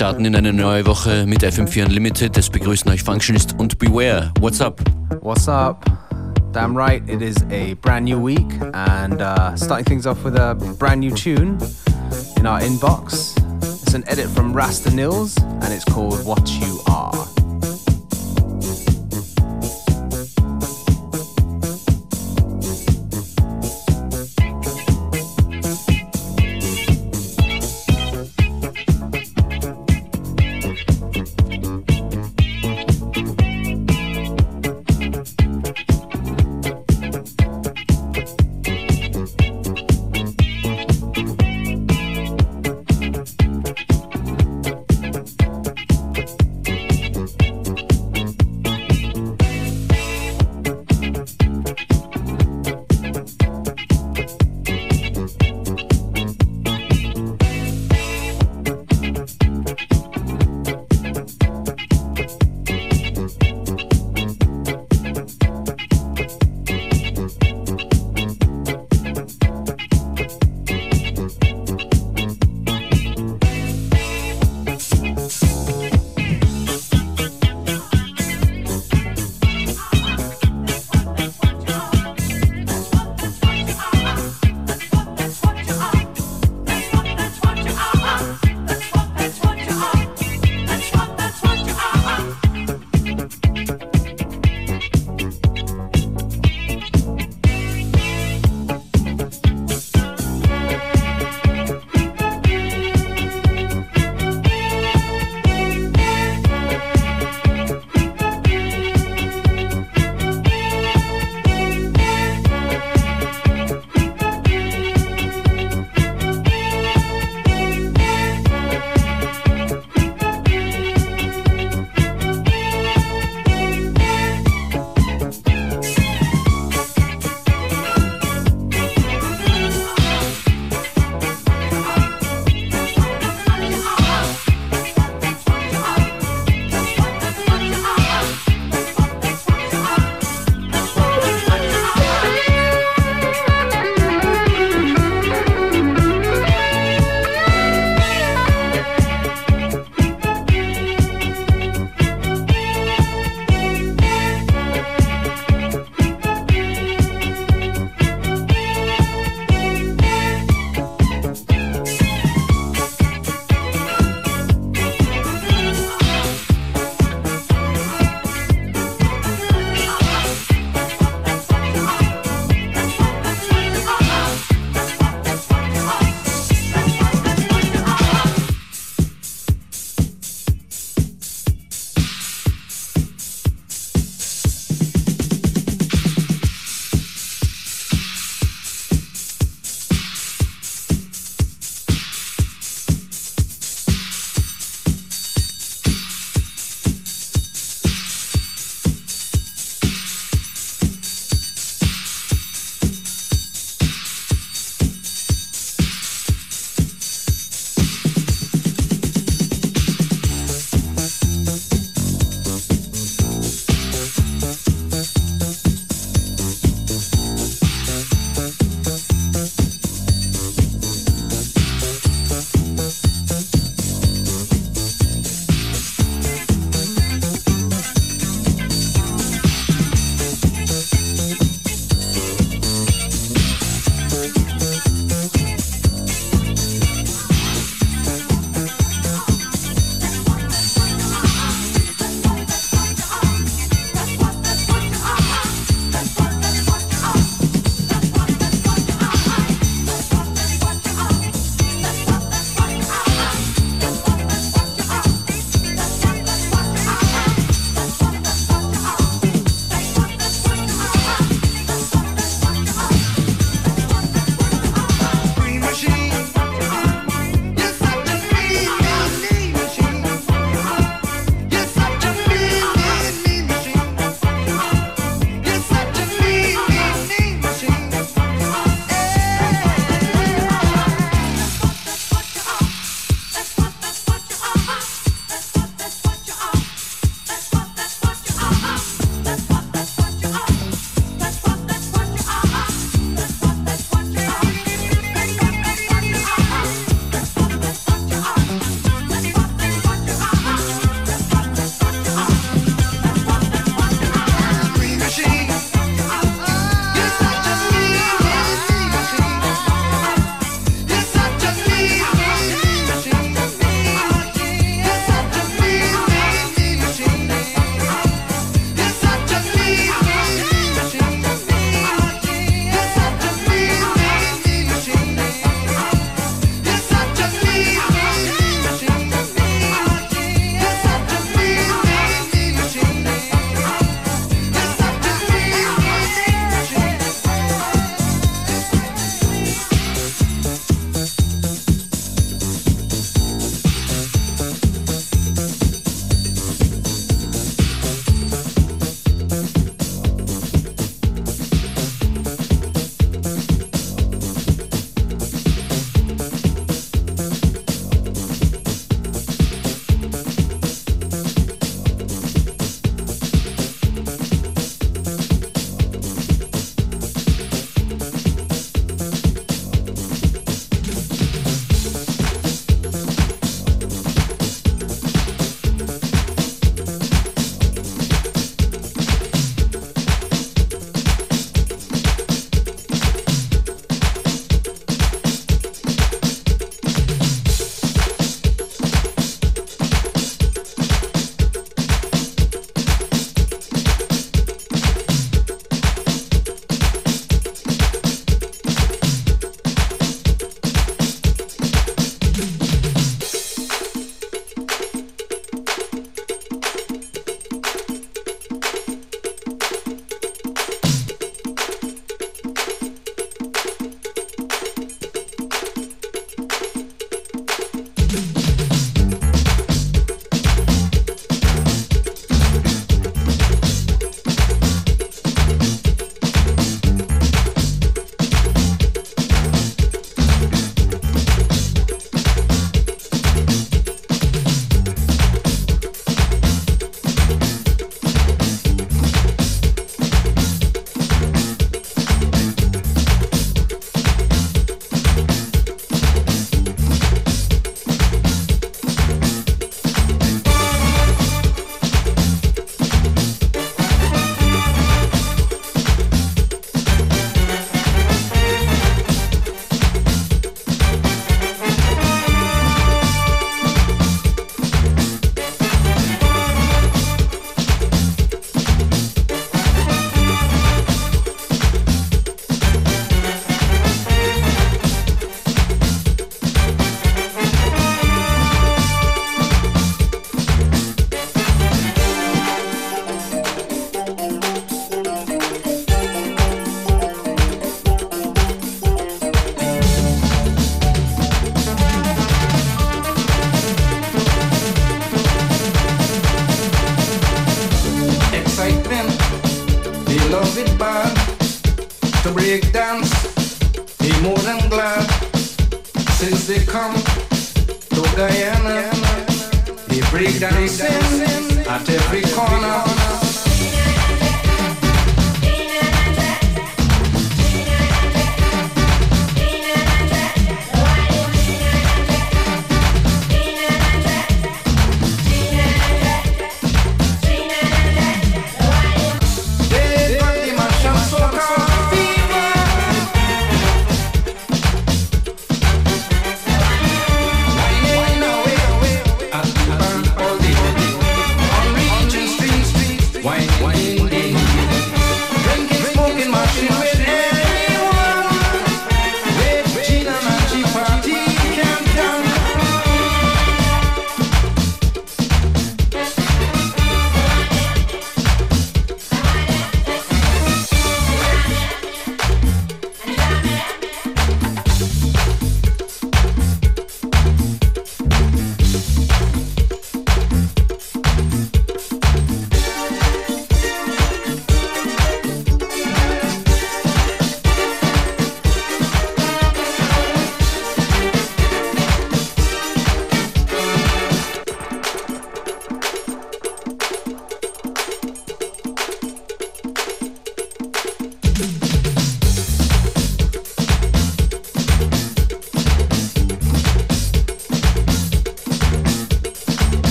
starten in eine neue Woche mit FM4 Unlimited. Es begrüßen euch Functionist und Beware. What's up? What's up? Damn right, it is a brand new week and uh, starting things off with a brand new tune in our inbox. It's an edit from Rasta Nils and it's called What You Are.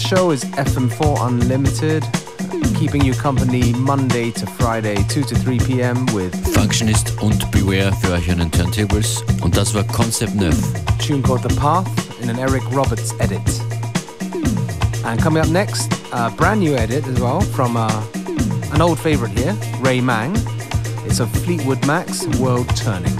Show is FM4 Unlimited, keeping you company Monday to Friday, 2 to 3 p.m. with Functionist und Beware für euch an den Turntables. Und das war Concept Neuf. tune called The Path in an Eric Roberts edit. And coming up next, a brand new edit as well from uh, an old favorite here, Ray Mang. It's a Fleetwood Mac's World Turning.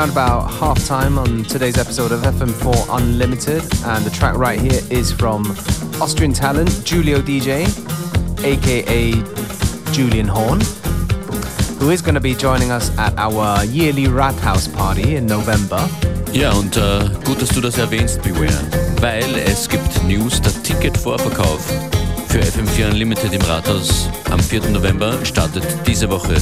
Around about half time on today's episode of FM4 Unlimited, and the track right here is from Austrian talent Julio DJ, aka Julian Horn, who is going to be joining us at our yearly Rathaus party in November. Ja, und äh, gut, dass du das erwähnst, Beware, weil es gibt News, der Ticketvorverkauf für FM4 Unlimited im Rathaus am 4. November startet diese Woche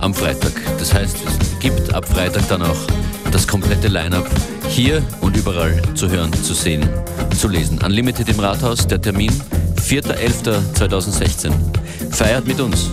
am Freitag. Das heißt, es gibt ab Freitag dann auch das komplette Line-up hier und überall zu hören, zu sehen, zu lesen. Unlimited im Rathaus, der Termin 4.11.2016. Feiert mit uns!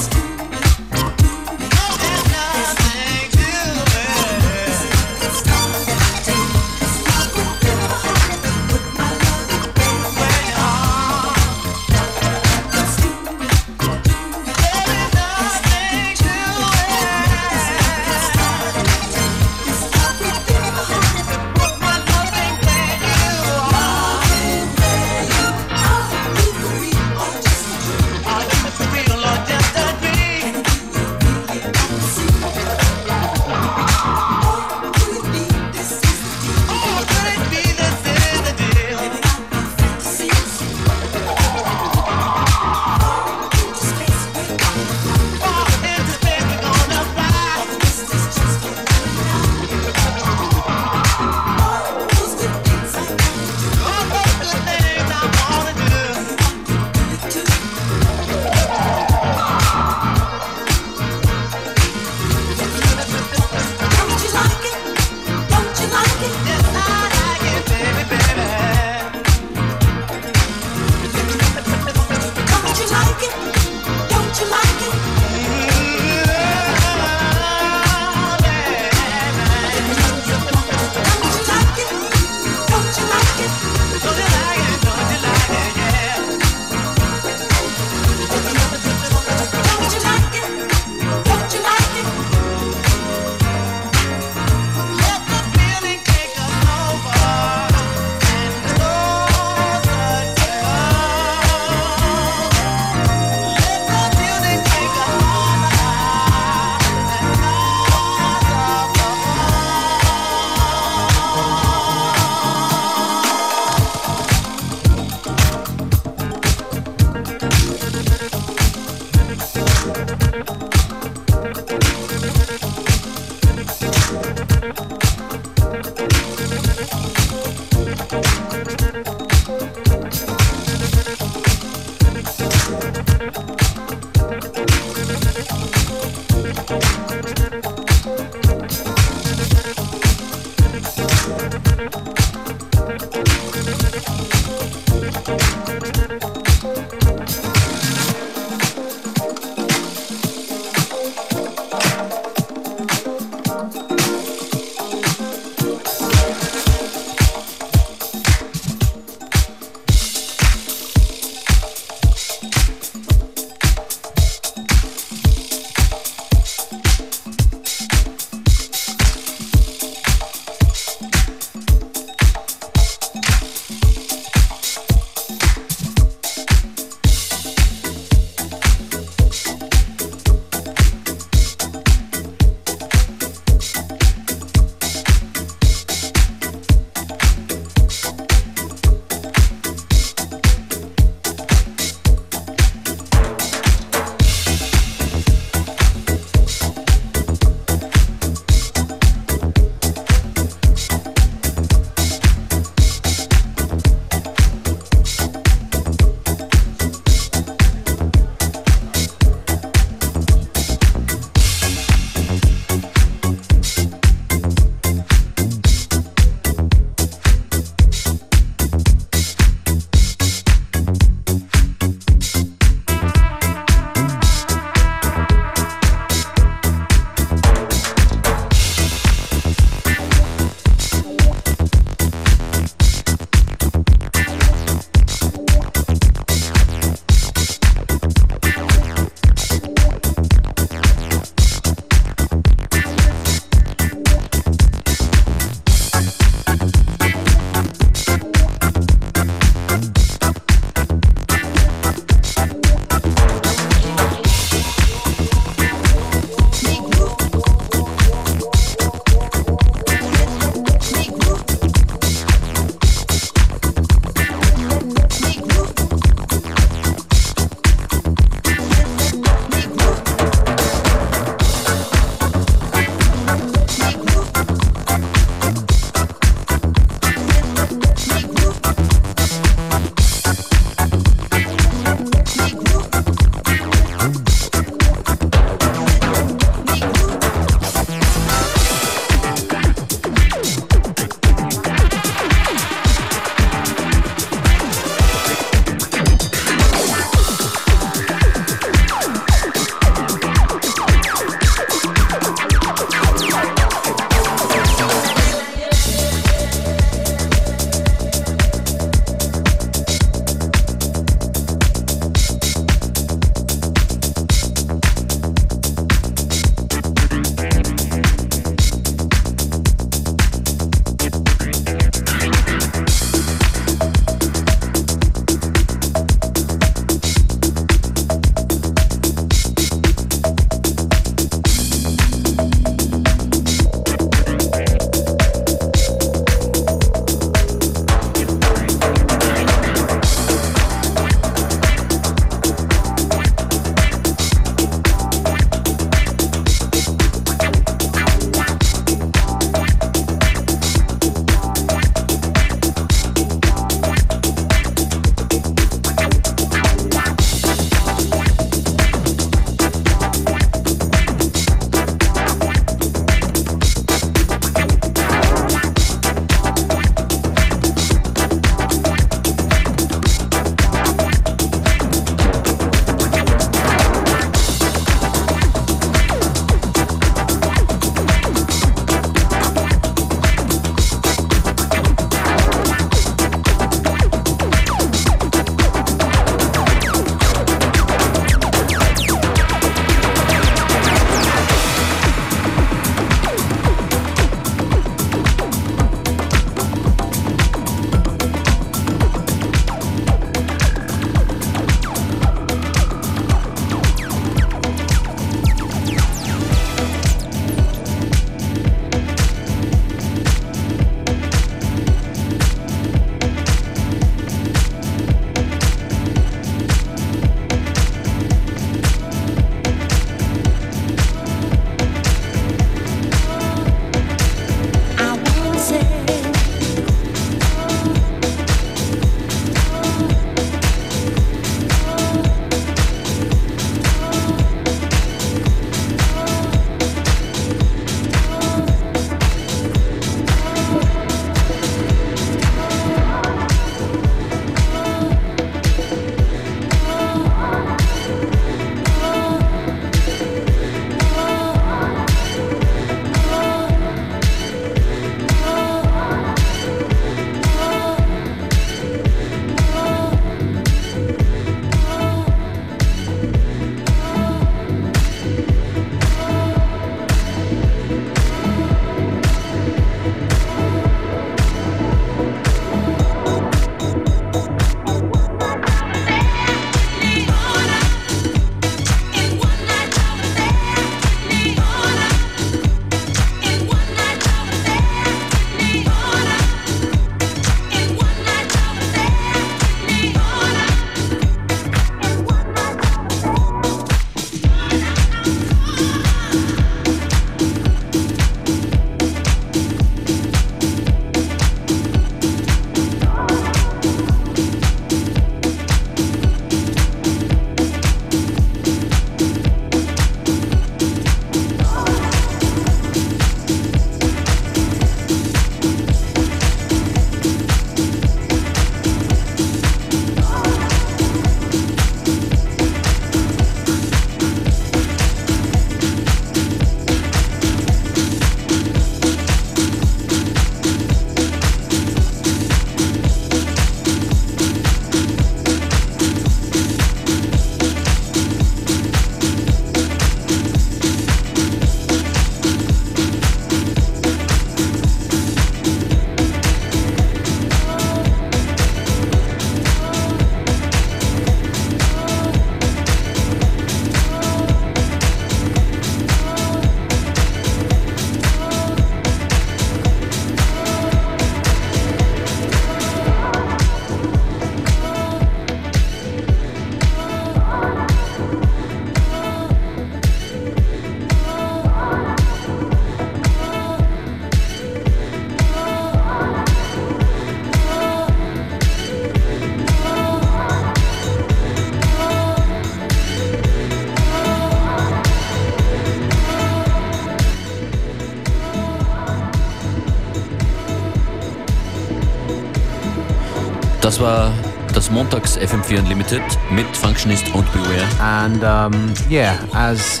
Das war das Montags FM4 Unlimited mit Functionist und Beware. And um, yeah, as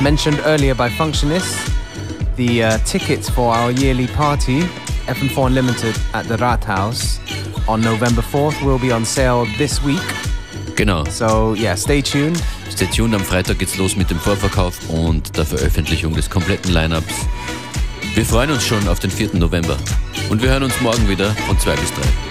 mentioned earlier by Functionist, the uh, tickets for our yearly party, FM4 Unlimited at the Rathaus, on November 4th will be on sale this week. Genau. So yeah, stay tuned. Stay tuned, am Freitag geht's los mit dem Vorverkauf und der Veröffentlichung des kompletten Lineups. Wir freuen uns schon auf den 4. November und wir hören uns morgen wieder von 2 bis 3.